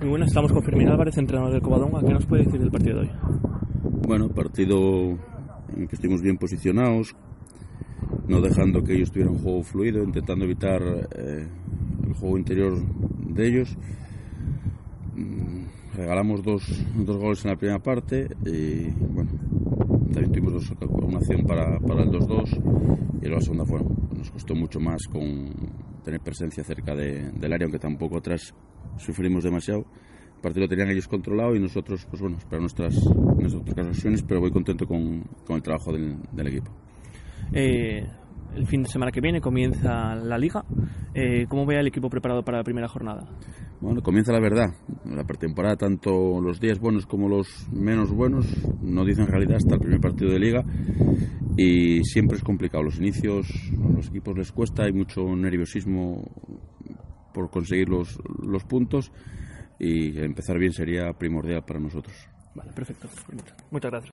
Muy buenas, estamos con Fermín Álvarez, entrenador del Covadonga. ¿Qué nos puede decir del partido de hoy? Bueno, partido en el que estuvimos bien posicionados, no dejando que ellos tuvieran un juego fluido, intentando evitar eh, el juego interior de ellos. Mm, regalamos dos, dos goles en la primera parte y bueno, también tuvimos una acción para, el 2-2 y la segunda fue, nos costó mucho más con tener presencia cerca de, del área, aunque tampoco atrás sufrimos demasiado. El partido lo tenían ellos controlado y nosotros, pues bueno, esperar nuestras, nuestras ocasiones, pero voy contento con, con el trabajo del, del equipo. Eh, el fin de semana que viene comienza la liga. Eh, ¿Cómo ve el equipo preparado para la primera jornada? Bueno, comienza la verdad. La pretemporada, tanto los días buenos como los menos buenos, no dicen realidad hasta el primer partido de liga y siempre es complicado. Los inicios, a los equipos les cuesta, hay mucho nerviosismo por conseguir los, los puntos y empezar bien sería primordial para nosotros. Vale, perfecto. Muchas gracias.